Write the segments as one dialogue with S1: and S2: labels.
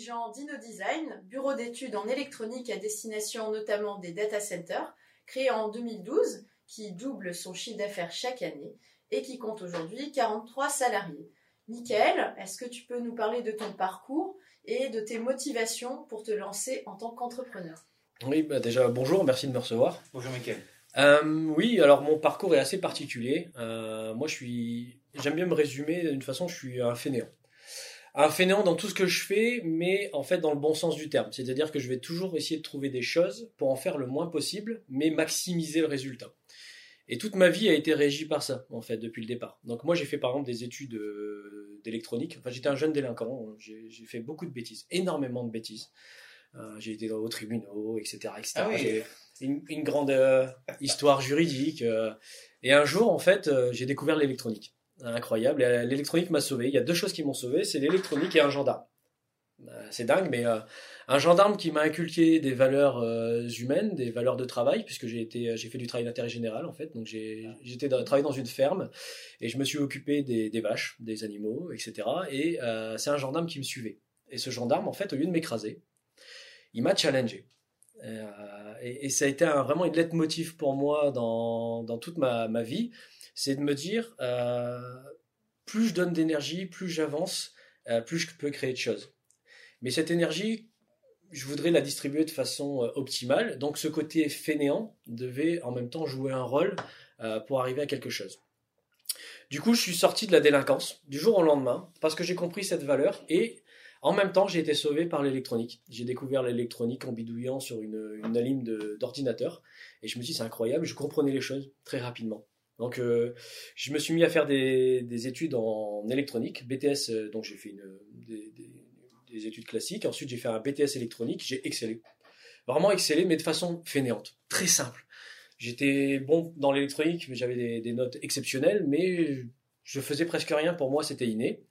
S1: dirigeant d'InnoDesign, bureau d'études en électronique à destination notamment des data centers, créé en 2012, qui double son chiffre d'affaires chaque année et qui compte aujourd'hui 43 salariés. Michael, est-ce que tu peux nous parler de ton parcours et de tes motivations pour te lancer en tant qu'entrepreneur?
S2: Oui, bah déjà bonjour, merci de me recevoir.
S3: Bonjour Michael.
S2: Euh, oui, alors mon parcours est assez particulier. Euh, moi, je suis, j'aime bien me résumer d'une façon, je suis un fainéant. Un fainéant dans tout ce que je fais, mais en fait dans le bon sens du terme. C'est-à-dire que je vais toujours essayer de trouver des choses pour en faire le moins possible, mais maximiser le résultat. Et toute ma vie a été régie par ça, en fait, depuis le départ. Donc moi, j'ai fait par exemple des études euh, d'électronique. Enfin, j'étais un jeune délinquant. J'ai fait beaucoup de bêtises, énormément de bêtises. j'ai été dans les tribunaux, etc., etc.
S3: Ah oui
S2: une, grande euh, histoire juridique. Euh. et un jour, en fait, euh, j'ai découvert l'électronique. Incroyable. L'électronique m'a sauvé. Il y a deux choses qui m'ont sauvé, c'est l'électronique et un gendarme. c'est dingue, mais un gendarme qui m'a inculqué des valeurs humaines, des valeurs de travail, puisque j'ai été, j'ai fait du travail d'intérêt général en fait. Donc j'ai, j'étais travaillé dans une ferme et je me suis occupé des, vaches, des animaux, etc. Et c'est un gendarme qui me suivait. Et ce gendarme, en fait, au lieu de m'écraser, il m'a challengé. Euh, et, ça a été vraiment une lettre motif pour moi dans, dans toute ma, ma vie, c'est de me dire, euh, plus je donne d'énergie, plus j'avance, euh, plus je peux créer de choses. Mais cette énergie, je voudrais la distribuer de façon optimale. Donc ce côté fainéant devait en même temps jouer un rôle pour arriver à quelque chose. Du coup, je suis sorti de la délinquance du jour au lendemain parce que j'ai compris cette valeur et en même temps, j'ai été sauvé par l'électronique. J'ai découvert l'électronique en bidouillant sur une, une d'ordinateur. Et je me suis dit, c'est incroyable, je comprenais les choses très rapidement. Donc, euh, je me suis mis à faire des, des études en électronique, BTS, euh, donc j'ai fait des, des, études classiques. Ensuite, j'ai fait un BTS électronique, j'ai excellé. Vraiment excellé, mais de façon fainéante, très simple. J'étais bon dans l'électronique, j'avais des, notes exceptionnelles, mais je faisais presque rien. Pour moi, c'était inné.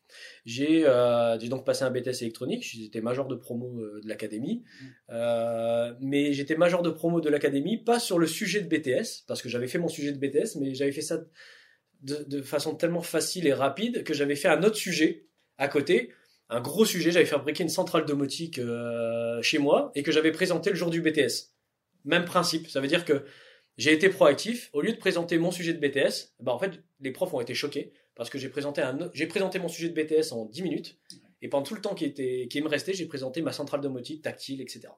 S2: Euh, j'ai donc passé un BTS électronique, j'étais major de promo euh, de l'académie, mmh. euh, mais j'étais major de promo de l'académie, pas sur le sujet de BTS, parce que j'avais fait mon sujet de BTS, mais j'avais fait ça de, façon tellement facile et rapide que j'avais fait un autre sujet à côté, un gros sujet, j'avais fabriqué une centrale domotique chez moi et que j'avais présenté le jour du BTS. Même principe, ça veut dire que j'ai été proactif, au lieu de présenter mon sujet de BTS, bah en fait les profs ont été choqués parce que j'ai présenté, un, j'ai présenté mon sujet de BTS en 10 minutes, et pendant tout le temps qui, était, qui me restait, j'ai présenté ma centrale domotique, tactile, etc.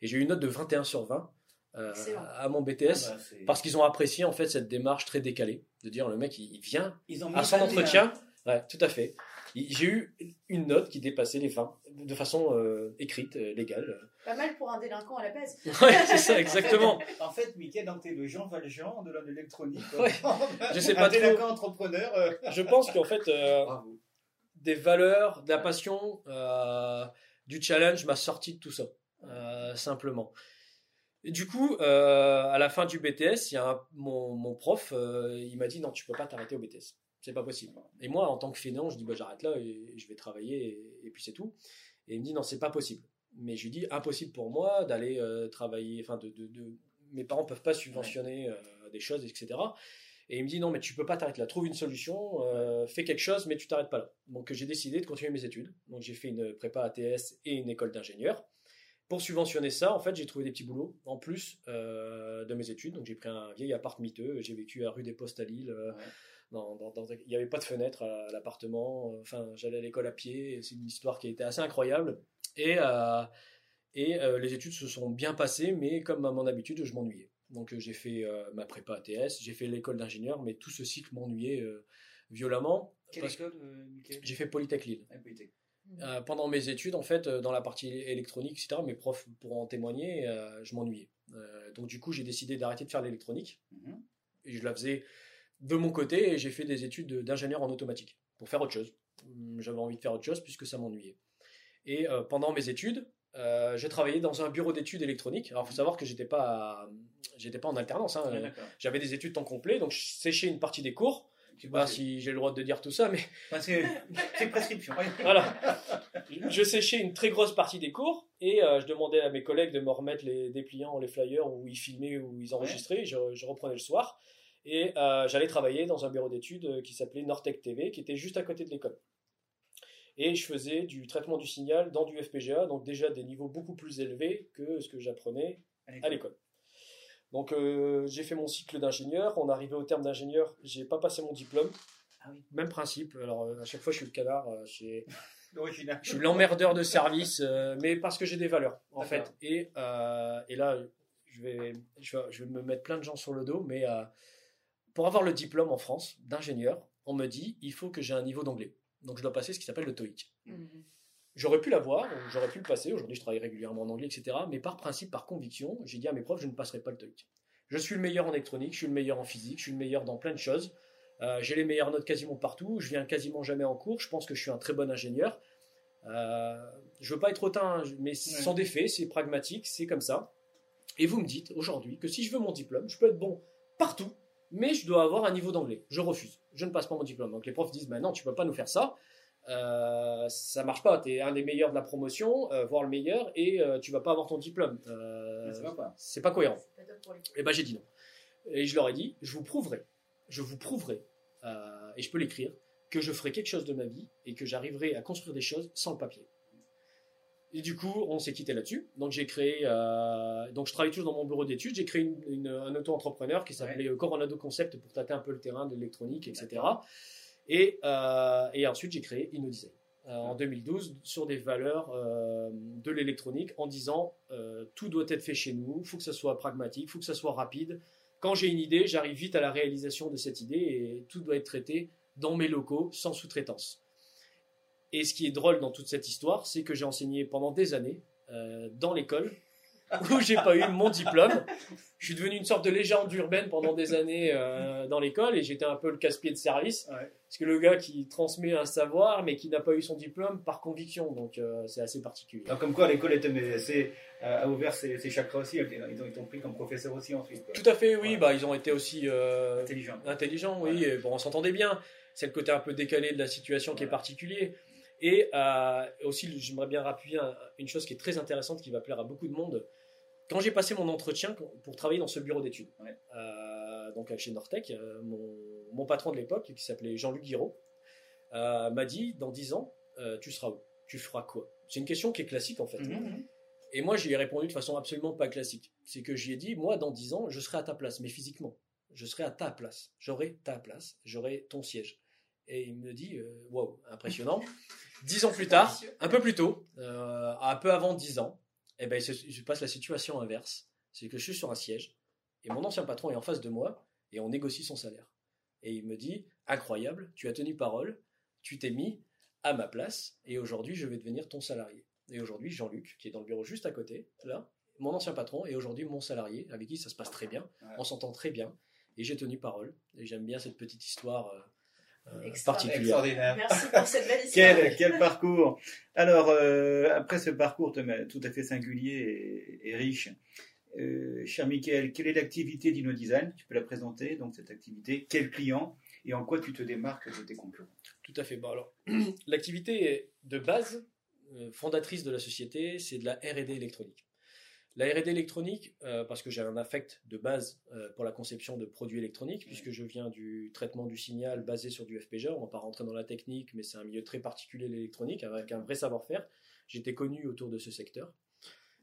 S2: Et j'ai eu une note de 21 sur 20 euh, à mon BTS, ah bah, parce qu'ils ont apprécié en fait cette démarche très décalée, de dire le mec il, vient à son entretien, ouais, tout à fait. J'ai eu une note qui dépassait les fins, de façon euh, écrite, euh, légale.
S1: Pas mal pour un délinquant à la base.
S2: ouais, c'est ça, exactement.
S3: en fait, Mickey, dans tes le Jean Valjean de l'électronique.
S2: Ouais. je sais pas
S3: un délinquant entrepreneur. Euh.
S2: Je pense qu'en fait, des valeurs, de la passion, du challenge m'a sorti de tout ça, simplement. Et du coup, à la fin du BTS, il y a mon, mon, prof, il m'a dit non, tu peux pas t'arrêter au BTS c'est pas possible. Et moi, en tant que fainéant, je dis bah j'arrête là et je vais travailler et, puis c'est tout. Et il me dit non, c'est pas possible. Mais je lui dis impossible pour moi d'aller euh, travailler. Enfin, de, de, mes parents peuvent pas subventionner euh, des choses, etc. Et il me dit non, mais tu peux pas t'arrêter là. Trouve une solution, euh, fais quelque chose, mais tu t'arrêtes pas là. Donc j'ai décidé de continuer mes études. Donc j'ai fait une prépa ATS et une école d'ingénieur. Pour subventionner ça, en fait, j'ai trouvé des petits boulots en plus de mes études. Donc j'ai pris un vieil appart miteux. J'ai vécu à rue des Postes à Lille il n'y avait pas de fenêtre à, l'appartement. Enfin, j'allais à l'école à pied. C'est une histoire qui a été assez incroyable. Et, euh, et euh, les études se sont bien passées, mais comme à mon habitude, je m'ennuyais. Donc euh, j'ai fait ma prépa ATS, j'ai fait l'école d'ingénieur, mais tout ce cycle m'ennuyait violemment.
S3: Quelle école,
S2: J'ai fait Polytech Lille. Ah, pendant mes études, en fait, dans la partie électronique, etc., mes profs pourront en témoigner, je m'ennuyais. donc du coup, j'ai décidé d'arrêter de faire l'électronique. Mhm. Et je la faisais de mon côté, j'ai fait des études d'ingénieur en automatique pour faire autre chose. Hum, j'avais envie de faire autre chose puisque ça m'ennuyait. Et euh, pendant mes études, euh, j'ai travaillé dans un bureau d'études électroniques. Alors, il faut savoir que j'étais pas, j'étais pas en alternance. hein.
S4: Ouais, d'accord.
S2: J'avais des études temps complet, donc je séchais une partie des cours. Je sais pas si j'ai le droit de dire tout ça, mais
S4: c'est prescription.
S2: voilà. Je séchais une très grosse partie des cours et euh, je demandais à mes collègues de me remettre les dépliants, les flyers où ils filmaient, où ils enregistraient. Je, je reprenais le soir et euh, j'allais travailler dans un bureau d'études euh, qui s'appelait Nortec TV, qui était juste à côté de l'école. Et je faisais du traitement du signal dans du FPGA, donc déjà des niveaux beaucoup plus élevés que ce que j'apprenais à l'école. Donc euh, j'ai fait mon cycle d'ingénieur. On arrivait au terme d'ingénieur, j'ai pas passé mon diplôme.
S4: Ah oui.
S2: Même principe. Alors euh, à chaque fois je suis le canard. euh, je suis l'emmerdeur de service, mais parce que j'ai des valeurs en fait. Et, et là je vais, je, vais, je vais me mettre plein de gens sur le dos, mais pour avoir le diplôme en France d'ingénieur, on me dit il faut que j'ai un niveau d'anglais. Donc je dois passer ce qui s'appelle le TOEIC. J'aurais pu l'avoir, j'aurais pu le passer. Aujourd'hui, je travaille régulièrement en anglais, etc. Mais par principe, par conviction, j'ai dit à mes profs, je ne passerai pas le TOEIC. Je suis le meilleur en électronique, je suis le meilleur en physique, je suis le meilleur dans plein de choses. Euh, j'ai les meilleures notes quasiment partout. Je viens quasiment jamais en cours. Je pense que je suis un très bon ingénieur. Euh, je veux pas être hautain, mais sans défait, c'est pragmatique, c'est comme ça. Et vous me dites aujourd'hui que si je veux mon diplôme, je peux être bon partout, mais je dois avoir un niveau d'anglais. Je refuse. Je ne passe pas mon diplôme. Donc les profs disent, bah non, tu peux pas nous faire ça. Euh, ça marche pas. Tu es un des meilleurs de la promotion, euh, voire le meilleur, et euh, tu vas pas avoir ton diplôme. Euh,
S4: Ça va pas.
S2: c'est pas cohérent.
S1: Pas les
S2: Et ben j'ai dit non. Et je leur ai dit, je vous prouverai, je vous prouverai, euh, et je peux l'écrire, que je ferai quelque chose de ma vie et que j'arriverai à construire des choses sans le papier. Et du coup, on s'est quitté là-dessus. Donc j'ai créé, euh, donc je travaille toujours dans mon bureau d'études. J'ai créé une, une- un auto-entrepreneur qui s'appelait euh, Coronado Concept pour tâter un peu le terrain de l'électronique, etc. Et, euh, et ensuite j'ai créé InnoDesign euh, en 2012 sur des valeurs de l'électronique en disant tout doit être fait chez nous, il faut que ça soit pragmatique, il faut que ça soit rapide. Quand j'ai une idée, j'arrive vite à la réalisation de cette idée et tout doit être traité dans mes locaux sans sous-traitance. Et ce qui est drôle dans toute cette histoire, c'est que j'ai enseigné pendant des années euh, dans l'école où j'ai pas eu mon diplôme. Je suis devenu une sorte de légende urbaine pendant des années euh, dans l'école et j'étais un peu le casse-pied de service.
S4: Ouais.
S2: Parce que le gars qui transmet un savoir mais qui n'a pas eu son diplôme par conviction, donc euh, c'est assez particulier.
S4: Alors, comme quoi, l'école a ouvert ses, ses chakras aussi. Ils ont, ils ont pris comme professeur aussi ensuite. quoi.
S2: Tout à fait, oui,
S4: Ouais.
S2: bah ils ont été aussi euh,
S4: Intelligent.
S2: intelligents, oui. et bon, on s'entendait bien. C'est le côté un peu décalé de la situation qui est particulier. Et euh, aussi, j'aimerais bien rappuyer un- une chose qui est très intéressante, qui va plaire à beaucoup de monde. Quand j'ai passé mon entretien pour travailler dans ce bureau d'études,
S4: Ouais.
S2: euh, donc chez Nortec, euh, mon, mon patron de l'époque, qui s'appelait Jean-Luc Guiraud, euh, m'a dit dans 10 ans, euh, tu seras où? Tu feras quoi? C'est une question qui est classique en fait.
S4: Mhm.
S2: Et moi, j'y ai répondu de façon absolument pas classique. C'est que j'y ai dit, moi, dans 10 ans, je serai à ta place, mais physiquement. Je serai à ta place. J'aurai ta place. J'aurai ton siège. Et il me dit, euh, waouh, impressionnant. 10 ans plus tard, un peu plus tôt, euh, un peu avant 10 ans, eh ben, il se, il se passe la situation inverse. C'est que je suis sur un siège et mon ancien patron est en face de moi et on négocie son salaire. Et il me dit, incroyable, tu as tenu parole, tu t'es mis à ma place et aujourd'hui, je vais devenir ton salarié. Et aujourd'hui, Jean-Luc, qui est dans le bureau juste à côté, là, mon ancien patron, est aujourd'hui mon salarié, avec qui ça se passe très bien,
S4: Ouais.
S2: on s'entend très bien, et j'ai tenu parole. Et j'aime bien cette petite histoire euh, euh, particulière.
S4: Extraordinaire.
S1: Merci pour cette belle histoire.
S4: Quel, quel parcours Alors, euh, après ce parcours tout tout à fait singulier et, et riche, euh, cher Michael, quelle est l'activité d'InnoDesign Tu peux la présenter, donc cette activité. Quel client et en quoi tu te démarques de tes concurrents?
S2: Tout à fait. Bon, alors, l'activité de base, euh, fondatrice de la société, c'est de la R&D électronique. La R&D électronique, euh, parce que j'ai un affect de base euh, pour la conception de produits électroniques, puisque je viens du traitement du signal basé sur du FPGA. On va pas rentrer dans la technique, mais c'est un milieu très particulier l'électronique, avec un vrai savoir-faire. J'étais connu autour de ce secteur.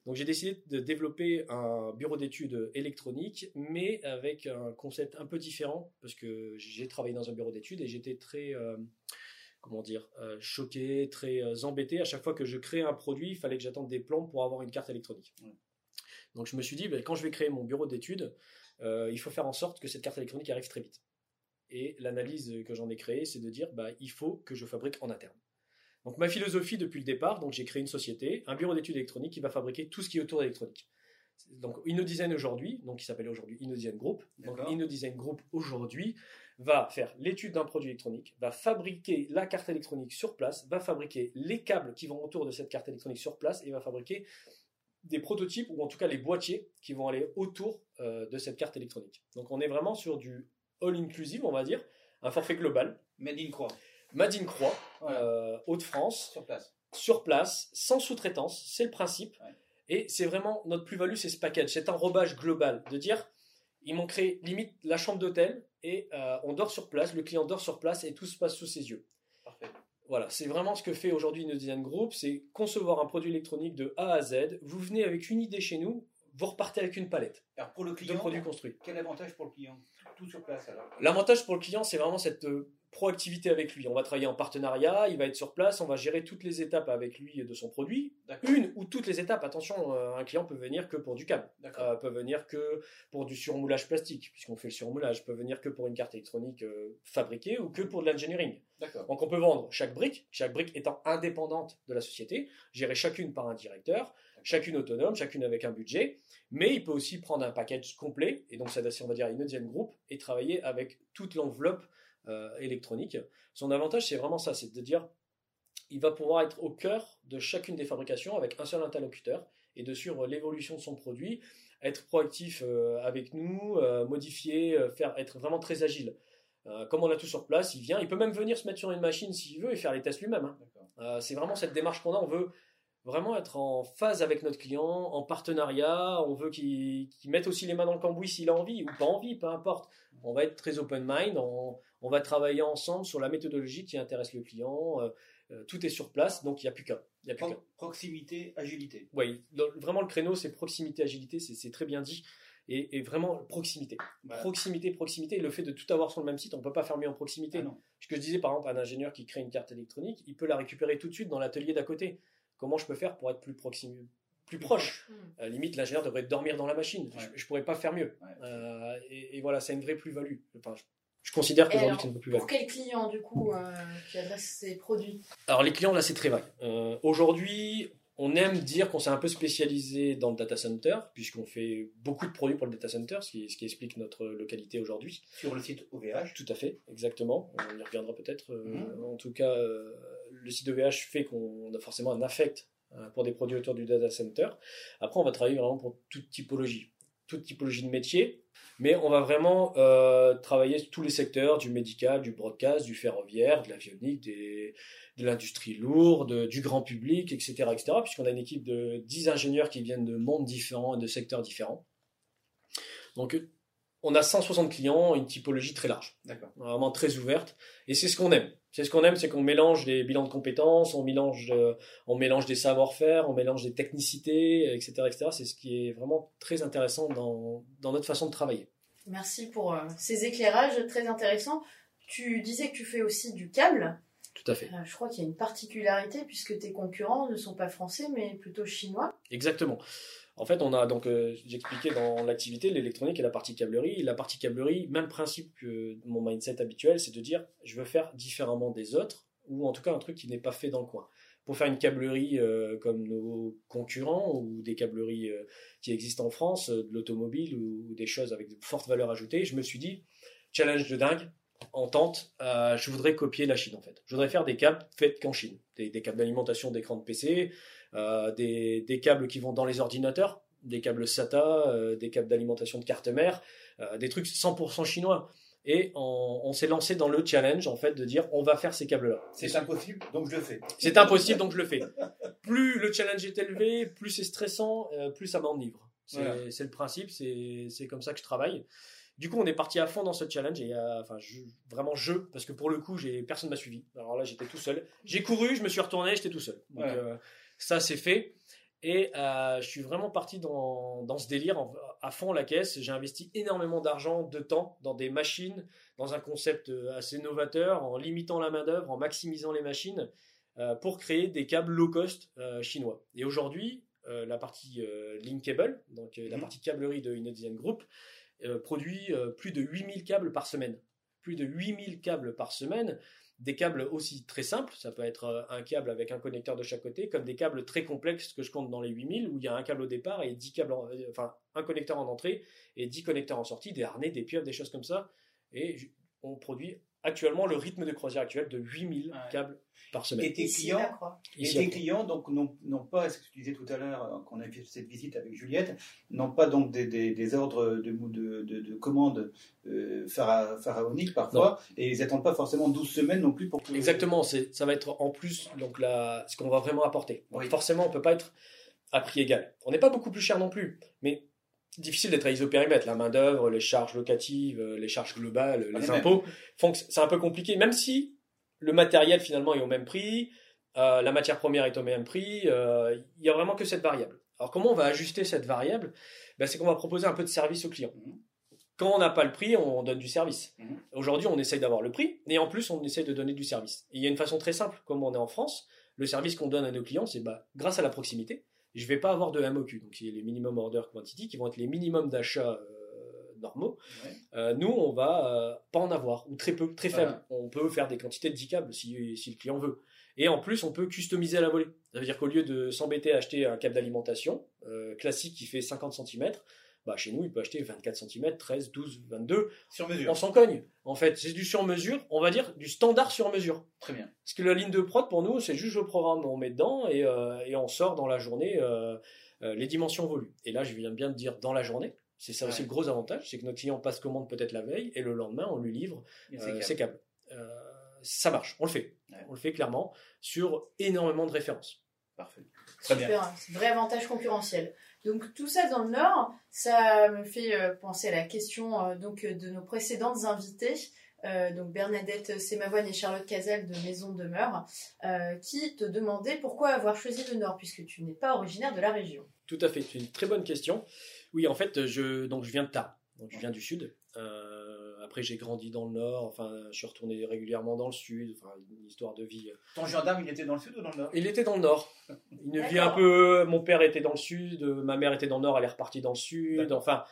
S2: Donc j'ai décidé de développer un bureau d'études électronique, mais avec un concept un peu différent, parce que j'ai travaillé dans un bureau d'études et j'étais très, euh, comment dire, euh, choqué, très euh, embêté. À chaque fois que je créais un produit, il fallait que j'attende des plans pour avoir une carte électronique.
S4: Ouais.
S2: Donc je me suis dit, ben, quand je vais créer mon bureau d'études, euh, il faut faire en sorte que cette carte électronique arrive très vite. Et l'analyse que j'en ai créée, c'est de dire, bah, il faut que je fabrique en interne. Donc ma philosophie depuis le départ, donc j'ai créé une société, un bureau d'études électroniques qui va fabriquer tout ce qui est autour de l'électronique. Donc InnoDesign aujourd'hui, donc qui s'appelle aujourd'hui InnoDesign Group. Donc. InnoDesign Group aujourd'hui va faire l'étude d'un produit électronique, va fabriquer la carte électronique sur place, va fabriquer les câbles qui vont autour de cette carte électronique sur place et va fabriquer des prototypes ou en tout cas les boîtiers qui vont aller autour euh, de cette carte électronique. Donc on est vraiment sur du all inclusive, on va dire, un forfait global.
S4: Made in Croix.
S2: Made in Croix,
S4: Voilà.
S2: euh, Hauts-de-France,
S4: Sur place.
S2: sur place, sans sous-traitance, c'est le principe.
S4: Ouais.
S2: Et c'est vraiment notre plus-value, c'est ce package, cet enrobage global, de dire, ils m'ont créé limite la chambre d'hôtel et euh, on dort sur place, le client dort sur place et tout se passe sous ses yeux. Voilà, c'est vraiment ce que fait aujourd'hui No Design Group, c'est concevoir un produit électronique de A à Z. Vous venez avec une idée chez nous, vous repartez avec une palette
S4: Alors pour le
S2: de produits construits.
S4: quel avantage pour le client? Tout sur place alors.
S2: L'avantage pour le client, c'est vraiment cette euh, proactivité avec lui. On va travailler en partenariat, il va être sur place, on va gérer toutes les étapes avec lui de son produit. Une ou toutes les étapes. Attention, euh, un client peut venir que pour du câble, euh, peut venir que pour du surmoulage plastique, puisqu'on fait le surmoulage, peut venir que pour une carte électronique euh, fabriquée ou que pour de l'engineering. Donc on peut vendre chaque brique, chaque brique étant indépendante de la société, gérée chacune par un directeur, chacune autonome, chacune avec un budget, mais il peut aussi prendre un package complet, et donc s'adresser, on va dire, à une deuxième groupe, et travailler avec toute l'enveloppe euh, électronique. Son avantage, c'est vraiment ça, c'est de dire, il va pouvoir être au cœur de chacune des fabrications avec un seul interlocuteur, et de suivre l'évolution de son produit, être proactif euh, avec nous, euh, modifier, faire, être vraiment très agile. Euh, comme on a tout sur place, il vient, il peut même venir se mettre sur une machine s'il veut et faire les tests lui-même. hein. Euh, c'est vraiment cette démarche qu'on a. On veut vraiment être en phase avec notre client, en partenariat. On veut qu'il qu'il mette aussi les mains dans le cambouis s'il a envie ou pas envie, peu importe. On va être très open mind. On, on va travailler ensemble sur la méthodologie qui intéresse le client. Euh, euh, tout est sur place, donc il n'y a plus qu'un.
S4: Pro- proximité, agilité.
S2: Oui, vraiment le créneau, c'est proximité, agilité, c'est c'est très bien dit. Et, et vraiment proximité.
S4: Voilà.
S2: Proximité, proximité. Et le fait de tout avoir sur le même site, on ne peut pas faire mieux en proximité.
S4: Ah non.
S2: Ce que je disais par exemple, un ingénieur qui crée une carte électronique, il peut la récupérer tout de suite dans l'atelier d'à côté. Comment je peux faire pour être plus proxime, plus proche
S1: Hmm.
S2: Euh, Limite, l'ingénieur devrait dormir dans la machine.
S4: Ouais.
S2: Je, ne pourrais pas faire mieux.
S4: Ouais.
S2: Euh, et, et voilà, c'est une vraie plus-value. Enfin, je, je considère qu'aujourd'hui c'est une vraie plus-value.
S1: Pour quel client, du coup, euh, tu adresses ces produits?
S2: Alors les clients là c'est très vague. Euh, Aujourd'hui on aime dire qu'on s'est un peu spécialisé dans le data center puisqu'on fait beaucoup de produits pour le data center, ce qui, ce qui explique notre localité aujourd'hui.
S4: Sur le site OVH.
S2: Tout à fait, exactement. On y reviendra peut-être. euh,
S4: Mhm.
S2: En tout cas, euh, le site OVH fait qu'on a forcément un affect euh, pour des produits autour du data center. Après on va travailler vraiment pour toute typologie, toute typologie de métier. Mais on va vraiment euh, travailler tous les secteurs, du médical, du broadcast, du ferroviaire, de l'avionique, de l'industrie lourde, du grand public, etc. etc. puisqu'on a une équipe de 10 ingénieurs qui viennent de mondes différents et de secteurs différents. Donc on a 160 clients, une typologie très large, vraiment très ouverte. Et c'est ce qu'on aime. C'est ce qu'on aime, c'est qu'on mélange des bilans de compétences, on mélange, euh, on mélange des savoir-faire, on mélange des technicités, etc. etc. C'est ce qui est vraiment très intéressant dans, dans notre façon de travailler.
S1: Merci pour euh, ces éclairages très intéressants. Tu disais que tu fais aussi du câble.
S2: Tout à fait.
S1: Euh, je crois qu'il y a une particularité puisque tes concurrents ne sont pas français mais plutôt chinois.
S2: Exactement. En fait, on a donc, euh, j'expliquais dans l'activité, l'électronique et la partie câblerie. La partie câblerie, même principe que mon mindset habituel, c'est de dire, je veux faire différemment des autres, ou en tout cas un truc qui n'est pas fait dans le coin. Pour faire une câblerie euh, comme nos concurrents, ou des câbleries euh, qui existent en France, euh, de l'automobile, ou, des choses avec de fortes valeurs ajoutées, je me suis dit, challenge de dingue, en tente, euh, je voudrais copier la Chine en fait. Je voudrais faire des câbles faits qu'en Chine. Des, des câbles d'alimentation d'écran de PC, des, des câbles qui vont dans les ordinateurs, des câbles SATA, euh, des câbles d'alimentation de carte mère, euh, des trucs 100% chinois. Et on, on s'est lancé dans le challenge en fait de dire on va faire ces câbles-là.
S4: C'est impossible, donc je le fais.
S2: C'est impossible donc je le fais. Plus le challenge est élevé, plus c'est stressant, euh, plus ça m'enivre. C'est
S4: Voilà.
S2: le principe, c'est comme ça que je travaille. Du coup, on est parti à fond dans ce challenge et euh, enfin je- vraiment je parce que pour le coup, personne m'a suivi. Alors là, j'étais tout seul. J'ai couru, je me suis retourné, j'étais tout seul. Donc. Ça c'est fait. Et euh, je suis vraiment parti dans, dans ce délire en- à fond la caisse. J'ai investi énormément d'argent, de temps dans des machines, dans un concept euh, assez novateur, en limitant la main-d'œuvre, en maximisant les machines, euh, pour créer des câbles low cost euh, chinois. Et aujourd'hui, la partie Linkable, donc la
S4: Mhm.
S2: partie câblerie de Inodian Group, produit plus de 8000 câbles par semaine. Plus de 8000 câbles par semaine. Des câbles aussi très simples, ça peut être euh, un câble avec un connecteur de chaque côté, comme des câbles très complexes que je compte dans les 8000, où il y a un câble au départ et 10 câbles, euh, enfin un connecteur en entrée et 10 connecteurs en sortie, des harnais, des pieuvres, des choses comme ça. Et on produit actuellement le rythme de croisière actuel de 8000
S4: Ouais.
S2: câbles par semaine.
S4: Et tes
S1: Ici,
S4: clients, et tes clients donc n'ont n'ont pas, ce que tu disais tout à l'heure, euh, qu'on a fait cette visite avec Juliette, n'ont pas donc des, des- des ordres de, de, de, de commandes euh, phara- pharaoniques parfois, et ils n'attendent pas forcément 12 semaines non plus pour que...
S2: Exactement, c'est, ça va être en plus donc la, ce qu'on va vraiment apporter. Donc
S4: Oui.
S2: Forcément, on peut pas être à prix égal. On n'est pas beaucoup plus cher non plus, mais difficile d'être à isopérimètre. La main d'œuvre, les charges locatives, euh, les charges globales, les impôts font que c'est un peu compliqué. Même si le matériel finalement est au même prix, euh, la matière première est au même prix, euh, il y a vraiment que cette variable. Alors comment on va ajuster cette variable? Ben, C'est qu'on va proposer un peu de service au client.
S4: Mhm.
S2: Quand on n'a pas le prix, on donne du service.
S4: Mhm.
S2: Aujourd'hui, on essaye d'avoir le prix, et en plus, on essaye de donner du service. Et il y a une façon très simple, comme on est en France, le service qu'on donne à nos clients, c'est bah, grâce à la proximité, je vais pas avoir de MOQ, donc c'est les minimum order quantity, qui vont être les minimums d'achats euh, normaux.
S4: Ouais.
S2: Euh, nous, on va euh, pas en avoir, ou très peu, très faible.
S4: Voilà.
S2: On peut faire des quantités de 10 câbles si, si le client veut. Et en plus, on peut customiser à la volée. Ça veut dire qu'au lieu de s'embêter à acheter un câble d'alimentation euh, classique qui fait 50 cm, bah, chez nous, il peut acheter 24 cm, 13, 12, 22.
S4: Sur mesure.
S2: On s'en cogne. En fait, c'est du sur-mesure, on va dire du standard sur-mesure.
S4: Très bien.
S2: Parce que la ligne de prod, pour nous, c'est juste le programme. On met dedans et, euh, et on sort dans la journée euh, euh, les dimensions volues. Et là, je viens bien de dire dans la journée. C'est ça aussi le gros avantage, c'est que notre client passe commande peut-être la veille et le lendemain, on lui livre euh, ses câbles. Ça marche, on le fait.
S4: Ouais.
S2: On le fait clairement sur énormément de références.
S4: Parfait. Très bien.
S1: Super, c'est vrai avantage concurrentiel. Donc tout ça dans le Nord, ça me fait euh, penser à la question euh, donc euh, de nos précédentes invitées, euh, donc Bernadette Sémavoine et Charlotte Casal de Maison de Demeure, euh, qui te demandaient pourquoi avoir choisi le Nord puisque tu n'es pas originaire de la région.
S2: Tout à fait, c'est une très bonne question. Oui, en fait, je, donc je viens de Tarbes, donc je viens du sud. Euh, après, j'ai grandi dans le nord, enfin, je suis retourné régulièrement dans le sud, enfin, une histoire de vie.
S4: Ton gendarme, il était dans le sud ou dans le nord?
S2: Il était dans le nord. Une vie un peu. Mon père était dans le sud, ma mère était dans le nord, elle est repartie dans le sud. Enfin,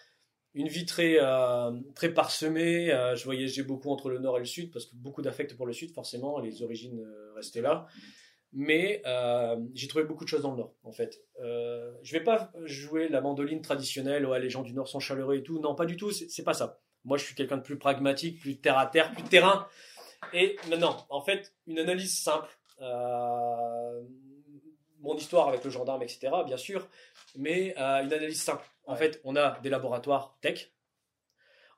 S2: une vie très, euh, très parsemée. Euh, je voyageais beaucoup entre le nord et le sud parce que beaucoup d'affect pour le sud, forcément, les origines euh, restaient là. Mais euh, j'ai trouvé beaucoup de choses dans le Nord, en fait. Euh, je vais pas jouer la mandoline traditionnelle, ouais, les gens du Nord sont chaleureux et tout. Non, pas du tout, c'est c'est pas ça. Moi, je suis quelqu'un de plus pragmatique, plus terre à terre, plus terrain. Et maintenant, en fait, une analyse simple. Euh, mon histoire avec le gendarme, etc., bien sûr, mais euh, une analyse simple. En
S4: Ouais.
S2: fait, on a des laboratoires tech,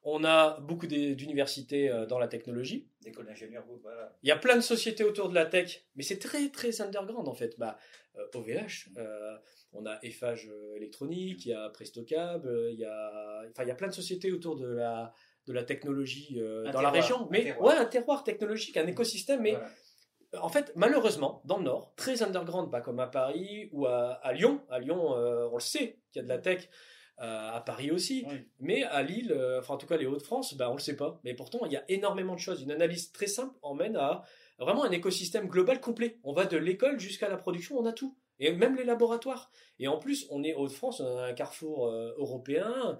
S2: on a beaucoup d'universités euh, dans la technologie,
S4: L'école d'ingénieur, vous, voilà.
S2: il y a plein de sociétés autour de la tech, mais c'est très très underground en fait. Bah, euh, OVH, euh, on a Eiffage euh, électronique, il y a Prestocab, euh, il y a, enfin il y a plein de sociétés autour de la de la technologie euh,
S4: Un
S2: dans la région,
S4: un
S2: mais
S4: terroir.
S2: ouais un terroir technologique, un écosystème, mais
S4: Voilà.
S2: en fait, malheureusement, dans le Nord, très underground, pas comme à Paris ou à, à Lyon. À Lyon, euh, on le sait qu'il y a de la tech. Euh, à Paris aussi.
S4: Oui.
S2: Mais à Lille, euh, enfin en tout cas les Hauts-de-France, bah, on le sait pas. Mais pourtant, il y a énormément de choses. Une analyse très simple emmène à vraiment un écosystème global complet. On va de l'école jusqu'à la production, on a tout. Et même les laboratoires. Et en plus, on est Hauts-de-France, on a un carrefour euh, européen.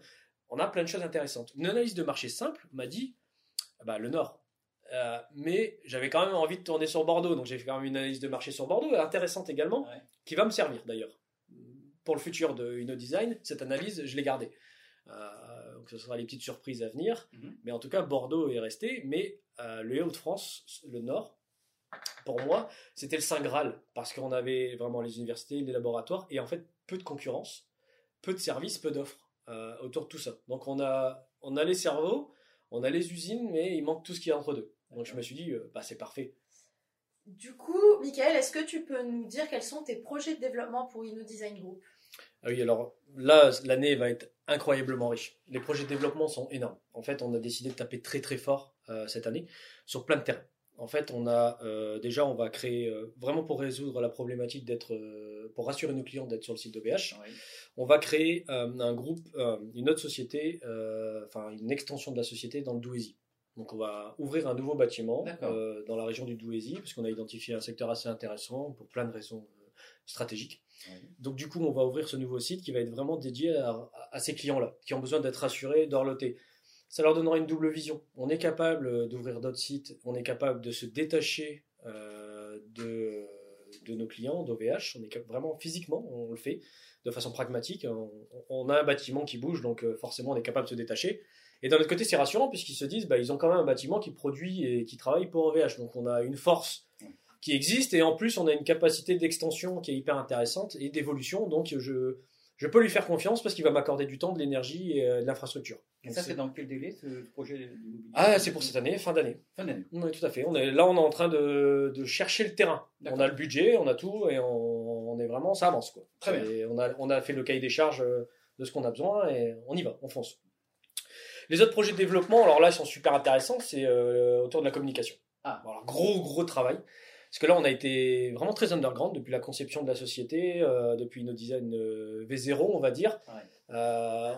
S2: On a plein de choses intéressantes. Une analyse de marché simple m'a dit, ah bah, le Nord. Euh, mais j'avais quand même envie de tourner sur Bordeaux, donc j'ai fait quand même une analyse de marché sur Bordeaux, intéressante également,
S4: Ouais.
S2: qui va me servir d'ailleurs. Pour le futur de InnoDesign, cette analyse, je l'ai gardée. Euh, donc ce sera les petites surprises à venir.
S4: Mhm.
S2: Mais en tout cas, Bordeaux est resté, mais euh, le Hauts-de-France, le Nord, pour moi, c'était le Saint Graal, parce qu'on avait vraiment les universités, les laboratoires, et en fait, peu de concurrence, peu de services, peu d'offres euh, autour de tout ça. Donc on a, on a les cerveaux, on a les usines, mais il manque tout ce qui est entre deux. Donc je me suis dit, bah, c'est parfait.
S1: Du coup, Michael, est-ce que tu peux nous dire quels sont tes projets de développement pour InnoDesign Group?
S2: Ah oui, alors là, l'année va être incroyablement riche. Les projets de développement sont énormes. En fait, on a décidé de taper très très fort euh, cette année sur plein de terrains. En fait, on a euh, déjà, on va créer euh, vraiment pour résoudre la problématique d'être, euh, pour rassurer nos clients d'être sur le site d'OBH.
S4: Oui.
S2: On va créer euh, un groupe, euh, une autre société, euh, enfin une extension de la société dans le Douaisis. Donc on va ouvrir un nouveau bâtiment euh, dans la région du Douaisis, puisqu'on a identifié un secteur assez intéressant pour plein de raisons euh, stratégiques.
S4: Oui.
S2: Donc du coup, on va ouvrir ce nouveau site qui va être vraiment dédié à, à- à ces clients-là, qui ont besoin d'être rassurés, d'orloter. Ça leur donnera une double vision. On est capable euh, d'ouvrir d'autres sites, on est capable de se détacher euh, de, nos clients d'OVH. On est vraiment physiquement, on le fait de façon pragmatique. On, on a un bâtiment qui bouge, donc forcément on est capable de se détacher. Et d'un autre côté, c'est rassurant puisqu'ils se disent, bah, ils ont quand même un bâtiment qui produit et qui travaille pour OVH. Donc on a une force qui existe et en plus on a une capacité d'extension qui est hyper intéressante et d'évolution. Donc je, je peux lui faire confiance parce qu'il va m'accorder du temps, de l'énergie et euh, de l'infrastructure.
S4: Et ça, c'est dans quel délai ce projet
S2: Ah, c'est pour cette année, fin d'année.
S4: Fin d'année.
S2: Oui, tout à fait. On est, là, on est en train de, de chercher le terrain. On a le budget, on a tout et on, on est vraiment, ça avance. Quoi.
S4: Très bien.
S2: Et on, a, on a fait le cahier des charges euh, de ce qu'on a besoin et on y va, on fonce. Les autres projets de développement, alors là, ils sont super intéressants, c'est euh, autour de la communication.
S4: Ah.
S2: Alors, gros, gros travail. Parce que là, on a été vraiment très underground depuis la conception de la société, euh, depuis nos designs euh, V0, on va dire.
S4: Ouais.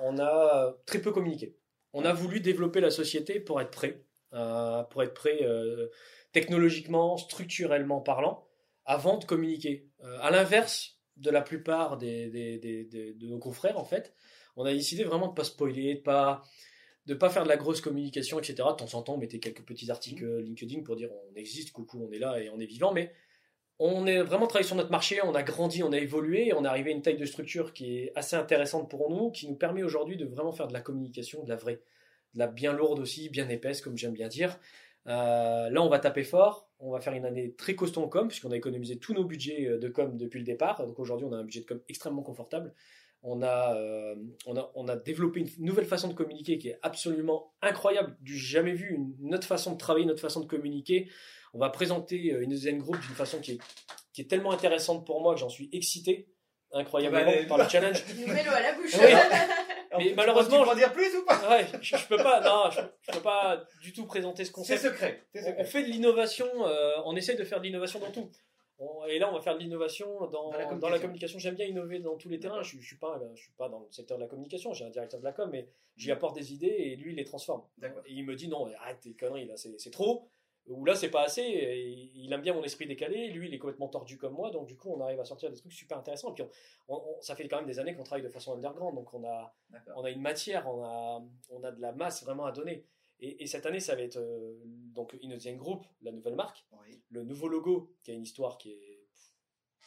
S2: On a très peu communiqué. On a voulu développer la société pour être prêt, pour être prêt technologiquement, structurellement parlant, avant de communiquer. À l'inverse de la plupart des, des- des- des- de nos confrères, en fait, on a décidé vraiment de pas spoiler, de pas de pas faire de la grosse communication, etc. De temps en temps, mettait quelques petits articles euh, LinkedIn pour dire on existe, coucou, on est là et on est vivant, mais on est vraiment travaillé sur notre marché, on a grandi, on a évolué, et on est arrivé à une taille de structure qui est assez intéressante pour nous, qui nous permet aujourd'hui de vraiment faire de la communication, de la vraie, de la bien lourde aussi, bien épaisse, comme j'aime bien dire. Euh, là, on va taper fort, on va faire une année très costaud en com, puisqu'on a économisé tous nos budgets euh, de com depuis le départ. Donc aujourd'hui, on a un budget de com extrêmement confortable. On a, euh, on, a, on a développé une nouvelle façon de communiquer qui est absolument incroyable, du jamais vu, une, autre façon de travailler, une autre façon de communiquer. On va présenter euh, une deuxième groupe d'une façon qui est, qui est tellement intéressante pour moi que j'en suis excité, incroyablement,
S4: Bah,
S2: par le challenge.
S1: Il nous met l'eau à la bouche.
S2: Oui. Mais
S4: tu-
S2: malheureusement,
S4: Tu peux en dire plus ou pas?
S2: Ouais, je, je peux pas, non, je, je peux pas du tout présenter ce
S4: C'est
S2: concept.
S4: secret. c'est
S2: On,
S4: secret.
S2: on fait de l'innovation, euh, on essaye de faire de l'innovation dans tout. On- et là, on va faire de l'innovation dans,
S4: Dans la communication.
S2: communication. J'aime bien innover dans tous les terrains. Je, je suis pas, je suis pas dans le secteur de la communication. J'ai un directeur de la com, mais j'y apporte des idées et lui, il les transforme. Et il me dit non, arrête tes conneries là, c'est trop. Ou là, c'est pas assez. Et il aime bien mon esprit décalé. Lui, il est complètement tordu comme moi. Donc, du coup, on arrive à sortir des trucs super intéressants. Et puis, on- on- ça fait quand même des années qu'on travaille de façon underground. Donc, on a, on a une matière, on a, on a de la masse vraiment à donner. Et, et cette année, ça va être euh, donc Innocent Group, la nouvelle marque,
S4: Oui.
S2: le nouveau logo, qui a une histoire qui est,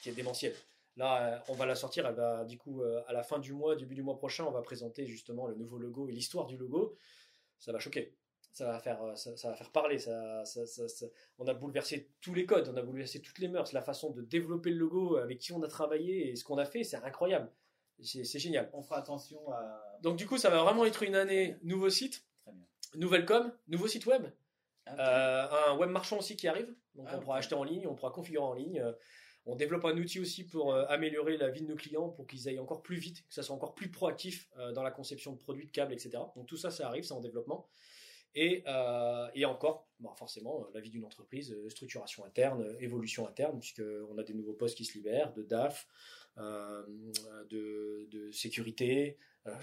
S2: qui est démentielle. Là, euh, on va la sortir, elle va du coup euh, à la fin du mois, début du mois prochain, on va présenter justement le nouveau logo et l'histoire du logo. Ça va choquer. Ça va faire, euh, ça, ça va faire parler. Ça, ça- On a bouleversé tous les codes, on a bouleversé toutes les mœurs, la façon de développer le logo, avec qui on a travaillé et ce qu'on a fait, c'est incroyable. C'est génial.
S4: On fera attention à.
S2: Donc du coup, ça va vraiment être une année nouveau site. Nouvelle com, nouveau site web,
S4: Ah,
S2: euh, un web marchand aussi qui arrive. Donc
S4: Ah,
S2: on pourra acheter en ligne, on pourra configurer en ligne. Euh, On développe un outil aussi pour euh, améliorer la vie de nos clients, pour qu'ils aillent encore plus vite, que ça soit encore plus proactif euh, dans la conception de produits, de câbles, etc. Donc tout ça, ça arrive, c'est en développement. Et, et encore, bon, forcément, la vie d'une entreprise, structuration interne, évolution interne, puisqu'on a des nouveaux postes qui se libèrent, de DAF, de, de sécurité,